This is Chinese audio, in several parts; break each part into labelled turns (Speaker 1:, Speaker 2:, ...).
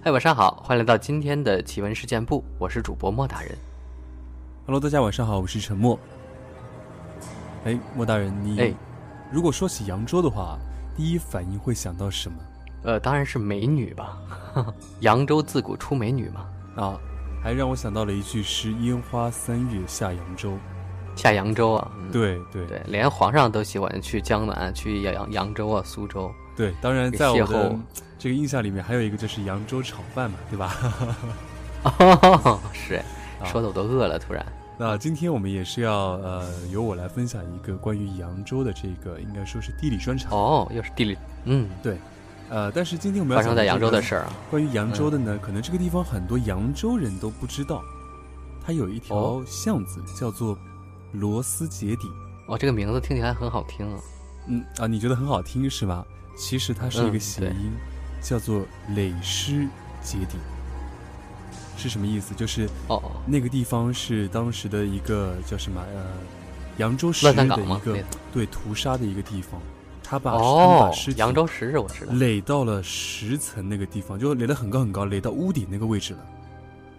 Speaker 1: 嗨，晚上好，欢迎来到今天的奇闻事件部，我是主播莫大人。
Speaker 2: Hello，大家晚上好，我是陈默。哎，莫大人，你
Speaker 1: 哎
Speaker 2: 如果说起扬州的话，第一反应会想到什么
Speaker 1: 呃，当然是美女吧，扬州自古出美女嘛。
Speaker 2: 啊？还让我想到了一句诗：“烟花三月下扬州。
Speaker 1: 下扬州啊，嗯、
Speaker 2: 对对
Speaker 1: 对，连皇上都喜欢去江南、去扬扬州啊、苏州。
Speaker 2: 对当然，在我的这个印象里面，还有一个就是扬州炒饭嘛，对吧？
Speaker 1: 哦，是说的我都饿了，突然。
Speaker 2: 那今天我们也是要呃，由我来分享一个关于扬州的这个，应该说是地理专场。
Speaker 1: 哦，又是地理，嗯，对
Speaker 2: 呃，但是今天我们要
Speaker 1: 发生在扬州的事
Speaker 2: 儿。
Speaker 1: 啊。
Speaker 2: 关于扬州的呢，可能这个地方很多扬州人都不知道，它有一条
Speaker 1: 哦
Speaker 2: 巷子叫做螺丝节底。
Speaker 1: 哦，这个名字听起来很好听啊。
Speaker 2: 嗯啊，你觉得很好听是吧？其实它是一个谐音，叫做垒尸节底。是什么意思？就是
Speaker 1: 哦，
Speaker 2: 那个地方是当时的一个叫什么呃，扬州十
Speaker 1: 乱
Speaker 2: 日的一？个对屠杀的一个地方，他把他把尸，体
Speaker 1: 扬州石是我知道。
Speaker 2: 垒到了十层那个地方，就垒得很高很高，垒到屋顶那个位置了。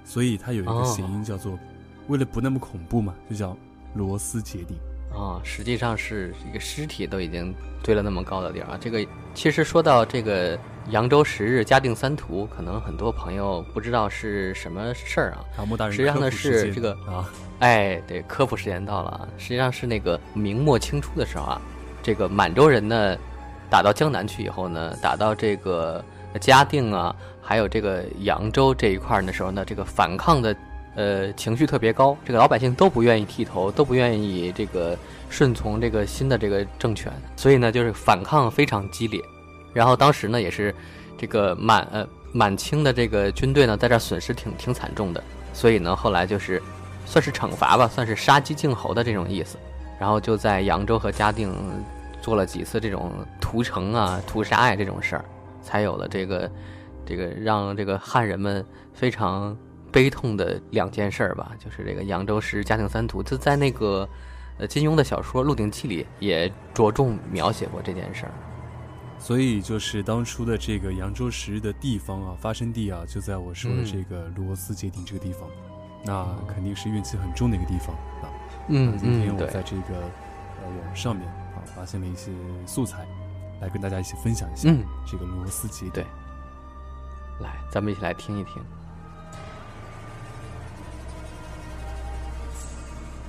Speaker 2: 所以它有一个
Speaker 1: 哦
Speaker 2: 谐音叫做，为了不那么恐怖嘛，就叫螺丝结顶。
Speaker 1: 啊、实际上是一个尸体都已经堆了那么高的地儿啊。这个其实说到这个扬州十日嘉定三屠，可能很多朋友不知道是什么事儿啊。
Speaker 2: 啊，莫大人
Speaker 1: 实际上呢是这个
Speaker 2: 啊，
Speaker 1: 哎，对，科普时间到了啊。实际上是那个明末清初的时候啊，这个满洲人呢打到江南去以后呢，打到这个嘉定啊，还有这个扬州这一块儿的时候呢，这个反抗的呃情绪特别高，这个老百姓都不愿意剃头，都不愿意这个顺从这个新的这个政权，所以呢，就是反抗非常激烈。然后当时呢，也是这个满呃满清的这个军队呢，在这儿损失挺挺惨重的，所以呢，后来就是算是惩罚吧，算是杀鸡儆猴的这种意思。然后就在扬州和嘉定做了几次这种屠城啊、屠杀呀、这种事儿，才有了这个这个让这个汉人们非常悲痛的两件事儿吧，就是这个扬州十日嘉定三屠，就在那个呃金庸的小说《鹿鼎记》里也着重描写过这件事儿。
Speaker 2: 所以就是当初的这个扬州十日的地方啊，发生地啊，就在我说的
Speaker 1: 嗯
Speaker 2: 这个螺丝街顶这个地方，那肯定是运气很重的一个地方啊。
Speaker 1: 嗯
Speaker 2: 今天我在这个呃网上面啊发现了一些素材，来跟大家一起分享一下
Speaker 1: 嗯，
Speaker 2: 这个螺丝节顶。
Speaker 1: 对来，咱们一起来听一听。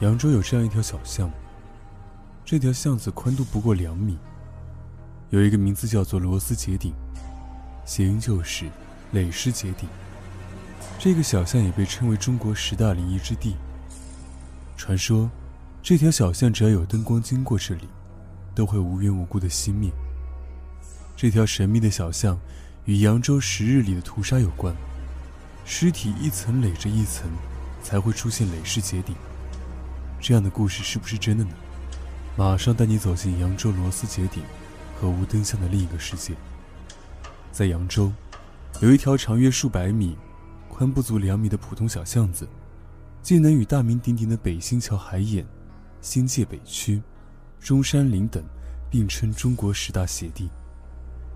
Speaker 2: 扬州有这样一条小巷，这条巷子宽度不过两米，有一个名字叫做螺丝结顶，谐音就是垒尸结顶。这个小巷也被称为中国十大灵异之地。传说，这条小巷只要有灯光经过这里，都会无缘无故的熄灭。这条神秘的小巷与扬州十日里的屠杀有关，尸体一层垒着一层，才会出现垒尸结顶。这样的故事是不是真的呢？马上带你走进扬州螺丝节顶和无灯巷的另一个世界。在扬州，有一条长约数百米、宽不足两米的普通小巷子，既能与大名鼎鼎的北新桥海眼、新界北区、中山陵等并称中国十大邪地。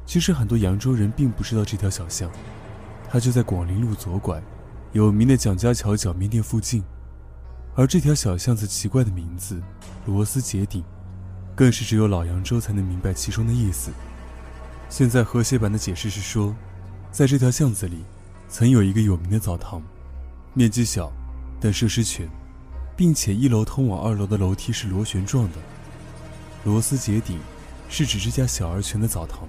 Speaker 2: 其实很多扬州人并不知道这条小巷，它就在广陵路左拐，有名的蒋家桥脚面店附近。而这条小巷子奇怪的名字“螺丝结顶”，更是只有老扬州才能明白其中的意思。现在和谐版的解释是说，在这条巷子里，曾有一个有名的澡堂，面积小，但设施全，并且一楼通往二楼的楼梯是螺旋状的。螺丝结顶是指这家小而全的澡堂。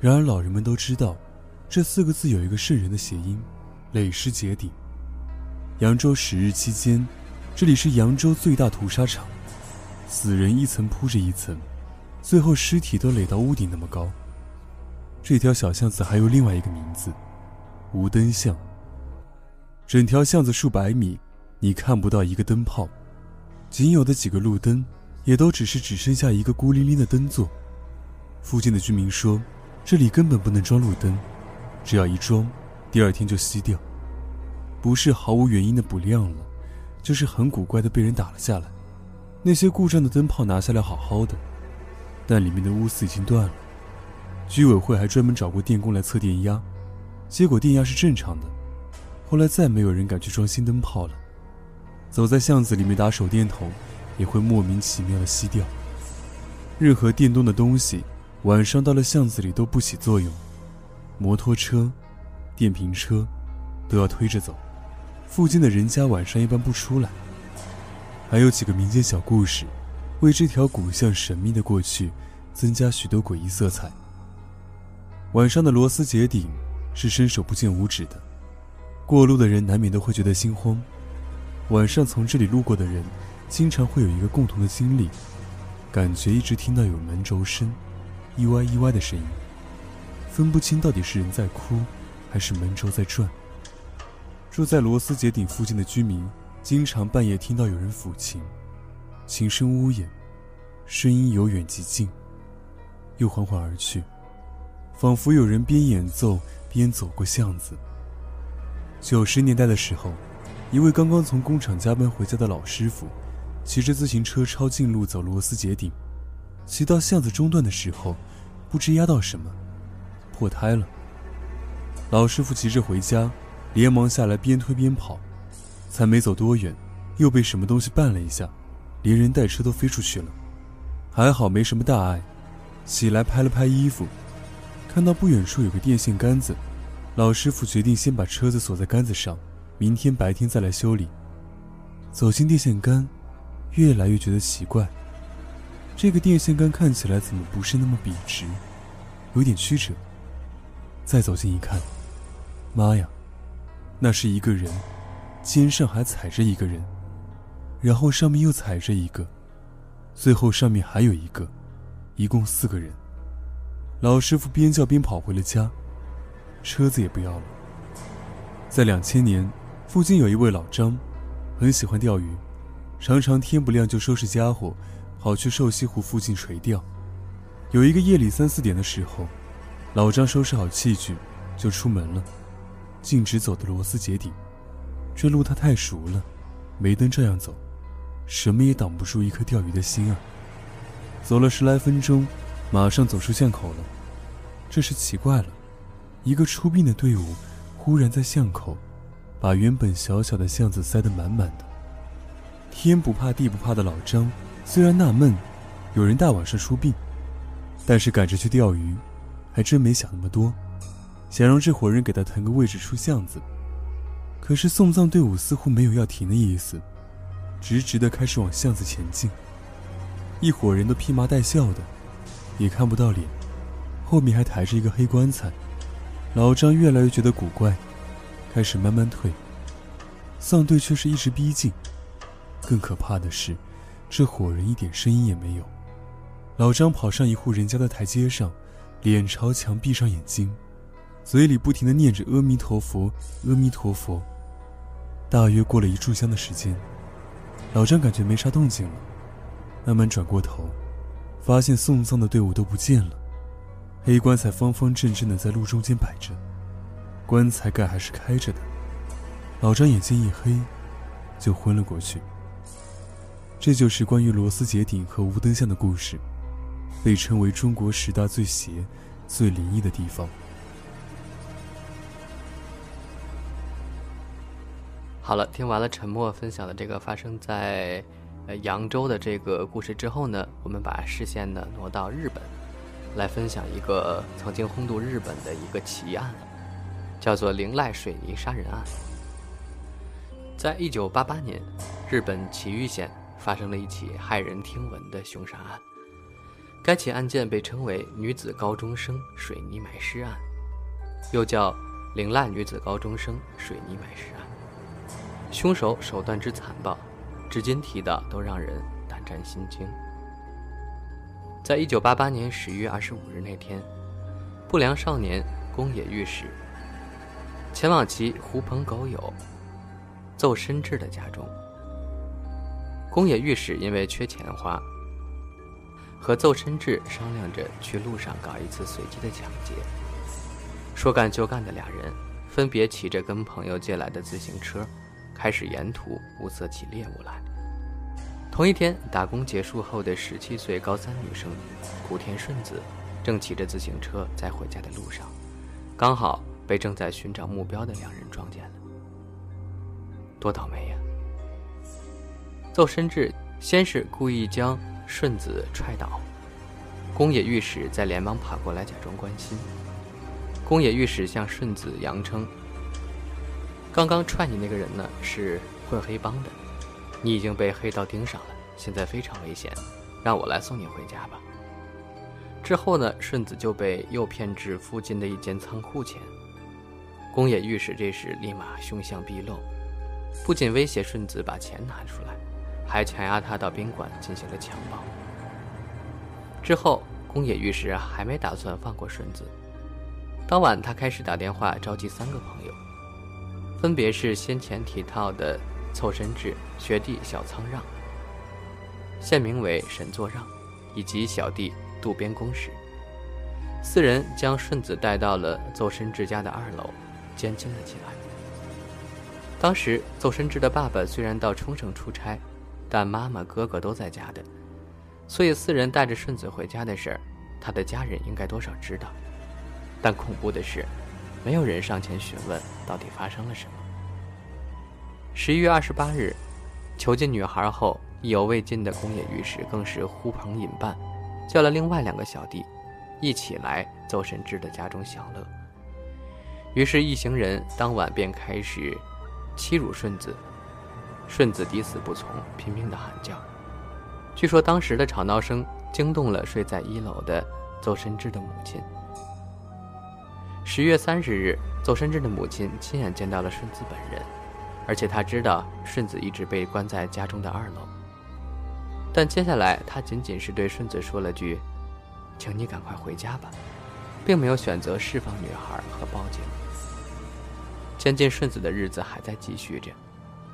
Speaker 2: 然而老人们都知道，这四个字有一个瘆人的谐音“垒尸节顶”。扬州十日期间，这里是扬州最大屠杀场，死人一层铺着一层，最后尸体都垒到屋顶那么高。这条小巷子还有另外一个名字——无灯巷。整条巷子数百米，你看不到一个灯泡，仅有的几个路灯，也都只是只剩下一个孤零零的灯座。附近的居民说，这里根本不能装路灯，只要一装，第二天就熄掉。不是毫无原因的不亮了，就是很古怪的被人打了下来。那些故障的灯泡拿下来好好的，但里面的钨丝已经断了。居委会还专门找过电工来测电压，结果电压是正常的。后来再没有人敢去装新灯泡了。走在巷子里面打手电筒，也会莫名其妙的熄掉。任何电动的东西，晚上到了巷子里都不起作用。摩托车、电瓶车，都要推着走。附近的人家晚上一般不出来。还有几个民间小故事，为这条古巷神秘的过去增加许多诡异色彩。晚上的螺丝结顶是伸手不见五指的，过路的人难免都会觉得心慌。晚上从这里路过的人，经常会有一个共同的经历，感觉一直听到有门轴声，一歪一歪的声音，分不清到底是人在哭，还是门轴在转。住在罗斯杰顶附近的居民，经常半夜听到有人抚琴，琴声呜咽，声音由远及近，又缓缓而去，仿佛有人边演奏边走过巷子。九十年代的时候。一位刚刚从工厂加班回家的老师傅，骑着自行车抄近路走罗斯杰顶，骑到巷子中段的时候，不知压到什么，破胎了。老师傅急着回家，连忙下来边推边跑，才没走多远，又被什么东西绊了一下，连人带车都飞出去了。还好没什么大碍，起来拍了拍衣服，看到不远处有个电线杆子，老师傅决定先把车子锁在杆子上。明天白天再来修理。走进电线杆，越来越觉得奇怪。这个电线杆看起来怎么不是那么笔直，有点曲折。再走近一看，妈呀，那是一个人，肩上还踩着一个人，然后上面又踩着一个，最后上面还有一个，一共四个人。老师傅边叫边跑回了家，车子也不要了。在两千年。附近有一位老张，很喜欢钓鱼，常常天不亮就收拾家伙，跑去瘦西湖附近垂钓。有一个夜里三四点的时候，老张收拾好器具就出门了，径直走的螺丝结顶。这路他太熟了，没灯照样走，什么也挡不住一颗钓鱼的心啊。走了十来分钟，马上走出巷口了。这是奇怪了，一个出殡的队伍忽然在巷口。把原本小小的巷子塞得满满的。天不怕地不怕的老张，虽然纳闷，有人大晚上出殡，但是赶着去钓鱼，还真没想那么多，想让这伙人给他腾个位置出巷子。可是送葬队伍似乎没有要停的意思，直直的开始往巷子前进。一伙人都披麻戴孝的，也看不到脸，后面还抬着一个黑棺材。老张越来越觉得古怪。开始慢慢退，丧队却是一直逼近。更可怕的是，这伙人一点声音也没有。老张跑上一户人家的台阶上，脸朝墙，闭上眼睛，嘴里不停地念着“阿弥陀佛，阿弥陀佛”。大约过了一炷香的时间，老张感觉没啥动静了，慢慢转过头，发现送葬的队伍都不见了，黑棺材方方正正的在路中间摆着。棺材盖还是开着的，老张眼睛一黑，就昏了过去。这就是关于螺丝结顶和无灯巷的故事，被称为中国十大最邪、最灵异的地方。
Speaker 1: 好了，听完了沉默分享的这个发生在呃扬州的这个故事之后呢，我们把视线呢挪到日本，来分享一个曾经轰动日本的一个奇案。叫做灵濑水泥杀人案。在一九八八年，日本崎玉县发生了一起骇人听闻的凶杀案。该起案件被称为“女子高中生水泥埋尸案”，又叫“灵濑女子高中生水泥埋尸案”。凶手手段之残暴，至今提到都让人胆战心惊。在一九八八年十月二十五日那天，不良少年宫野御史。前往其狐朋狗友奏深志的家中，宫野御史因为缺钱花，和奏深志商量着去路上搞一次随机的抢劫。说干就干的俩人，分别骑着跟朋友借来的自行车，开始沿途物色起猎物来。同一天，打工结束后的十七岁高三女生古田顺子，正骑着自行车在回家的路上，刚好。被正在寻找目标的两人撞见了。多倒霉呀！邹深志先是故意将顺子踹倒，宫野御史再连忙跑过来假装关心。宫野御史向顺子扬称：“刚刚踹你那个人呢，是混黑帮的，你已经被黑道盯上了，现在非常危险，让我来送你回家吧。”之后呢，顺子就被诱骗至附近的一间仓库前。宫野御史这时立马凶相毕露，不仅威胁顺子把钱拿出来，还强压他到宾馆进行了强暴。之后，宫野御史还没打算放过顺子。当晚，他开始打电话召集三个朋友，分别是先前提到的凑身志学弟小仓让，现名为神作让，以及小弟渡边公使。四人将顺子带到了邹深志家的二楼，监禁了起来。当时，邹深志的爸爸虽然到冲绳出差，但妈妈、哥哥都在家的，所以四人带着顺子回家的事儿，他的家人应该多少知道。但恐怖的是，没有人上前询问到底发生了什么。十一月二十八日，囚禁女孩后意犹未尽的宫野御史更是呼朋引伴，叫了另外两个小弟，一起来邹神志的家中享乐。于是，一行人当晚便开始欺辱顺子，顺子抵死不从，拼命的喊叫。据说当时的吵闹声惊动了睡在一楼的邹神志的母亲。十月三十日，邹深志的母亲亲眼见到了顺子本人，而且他知道顺子一直被关在家中的二楼。但接下来，他仅仅是对顺子说了句：“请你赶快回家吧”，并没有选择释放女孩和报警。监禁顺子的日子还在继续着，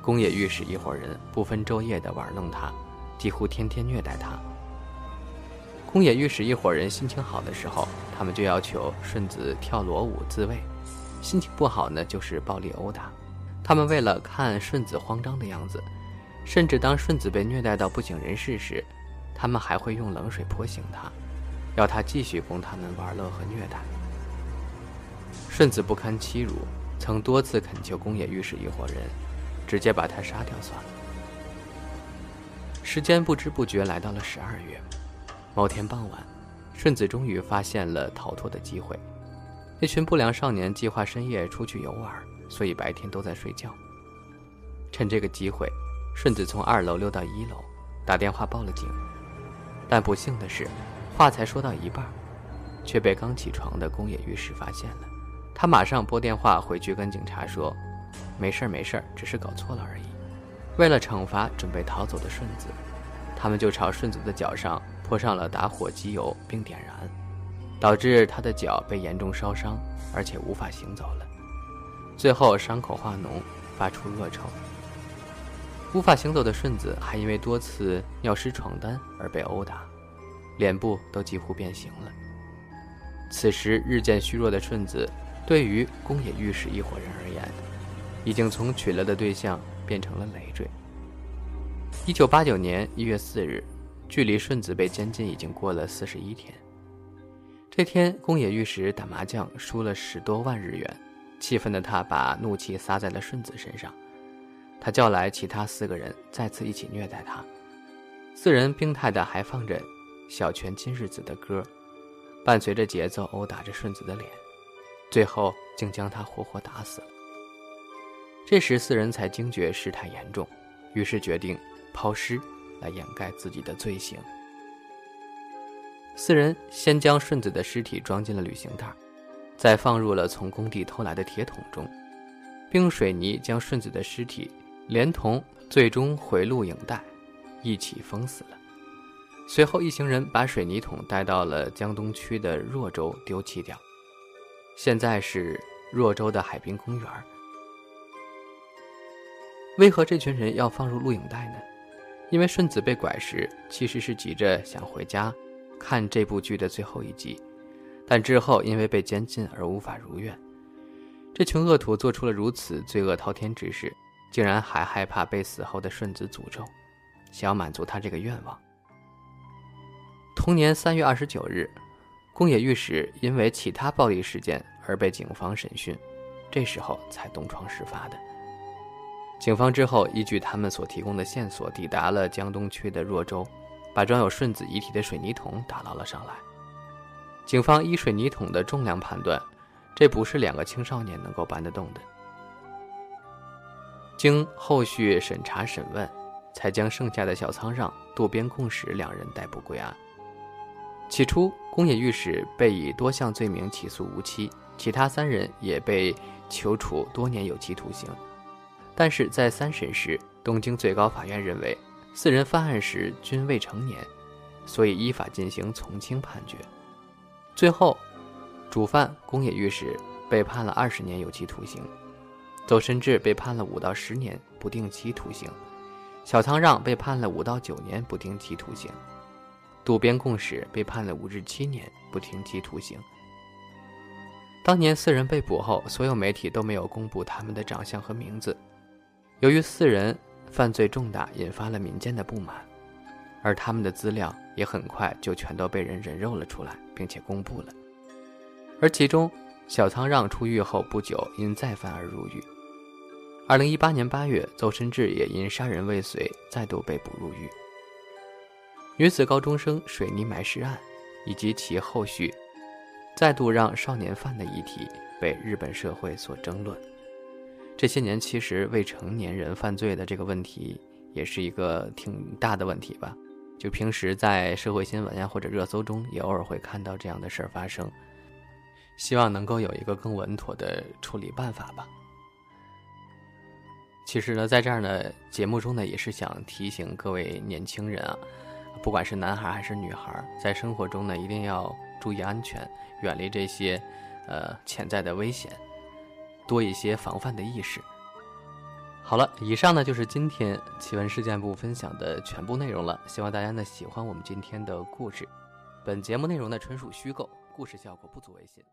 Speaker 1: 宫野御史一伙人不分昼夜地玩弄他，几乎天天虐待他。宫野御史一伙人心情好的时候，他们就要求顺子跳裸舞自慰；心情不好呢，就是暴力殴打。他们为了看顺子慌张的样子，甚至当顺子被虐待到不省人事时，他们还会用冷水泼醒他，要他继续供他们玩乐和虐待。顺子不堪欺辱，曾多次恳求宫野御史一伙人直接把他杀掉算了。时间不知不觉来到了十二月。某天傍晚，顺子终于发现了逃脱的机会。那群不良少年计划深夜出去游玩，所以白天都在睡觉。趁这个机会，顺子从二楼溜到一楼，打电话报了警。但不幸的是，话才说到一半，却被刚起床的宫野御史发现了。他马上拨电话回去跟警察说：“没事儿，没事儿，只是搞错了而已。”为了惩罚准备逃走的顺子，他们就朝顺子的脚上。泼上了打火机油并点燃，导致他的脚被严重烧伤，而且无法行走了。最后伤口化脓，发出恶臭。无法行走的顺子还因为多次尿湿床单而被殴打，脸部都几乎变形了。此时日渐虚弱的顺子，对于宫野御史一伙人而言，已经从取乐的对象变成了累赘。一九八九年一月四日。距离顺子被监禁已经过了四十一天。这天，宫野御史打麻将输了十多万日元，气愤的他把怒气撒在了顺子身上。他叫来其他四个人，再次一起虐待他。四人病态的还放着小泉今日子的歌，伴随着节奏殴打着顺子的脸，最后竟将他活活打死了。这时，四人才惊觉事态严重，于是决定抛尸。来掩盖自己的罪行。四人先将顺子的尸体装进了旅行袋，再放入了从工地偷来的铁桶中，并用水泥将顺子的尸体连同最终回录影带一起封死了。随后，一行人把水泥桶带到了江东区的若州丢弃掉，现在是若州的海滨公园。为何这群人要放入录影带呢？因为顺子被拐时，其实是急着想回家看这部剧的最后一集，但之后因为被监禁而无法如愿。这群恶徒做出了如此罪恶滔天之事，竟然还害怕被死后的顺子诅咒，想要满足他这个愿望。同年三月二十九日，宫野御史因为其他暴力事件而被警方审讯，这时候才东窗事发的。警方之后依据他们所提供的线索，抵达了江东区的若州，把装有顺子遗体的水泥桶打捞了上来。警方依水泥桶的重量判断，这不是两个青少年能够搬得动的。经后续审查审问，才将剩下的小仓让、渡边贡史两人逮捕归案。起初，宫野御史被以多项罪名起诉无期，其他三人也被求处多年有期徒刑。但是在三审时，东京最高法院认为四人犯案时均未成年，所以依法进行从轻判决。最后，主犯宫野御史被判了二十年有期徒刑，走伸志被判了五到十年不定期徒刑，小仓让被判了五到九年不定期徒刑。渡边贡史被判了五至七年不定期徒刑。当年四人被捕后，所有媒体都没有公布他们的长相和名字。由于四人犯罪重大，引发了民间的不满，而他们的资料也很快就全都被人人肉了出来，并且公布了。而其中，小仓让出狱后不久因再犯而入狱。二零一八年八月，邹伸志也因杀人未遂再度被捕入狱。女子高中生水泥埋尸案，以及其后续，再度让少年犯的议题被日本社会所争论。这些年，其实未成年人犯罪的这个问题，也是一个挺大的问题吧。就平时在社会新闻呀或者热搜中，也偶尔会看到这样的事儿发生。希望能够有一个更稳妥的处理办法吧。其实呢，在这儿呢，节目中呢，也是想提醒各位年轻人啊。不管是男孩还是女孩，在生活中呢，一定要注意安全，远离这些，呃，潜在的危险，多一些防范的意识。好了，以上呢就是今天奇闻事件部分享的全部内容了。希望大家呢喜欢我们今天的故事。本节目内容呢纯属虚构，故事效果不足为信。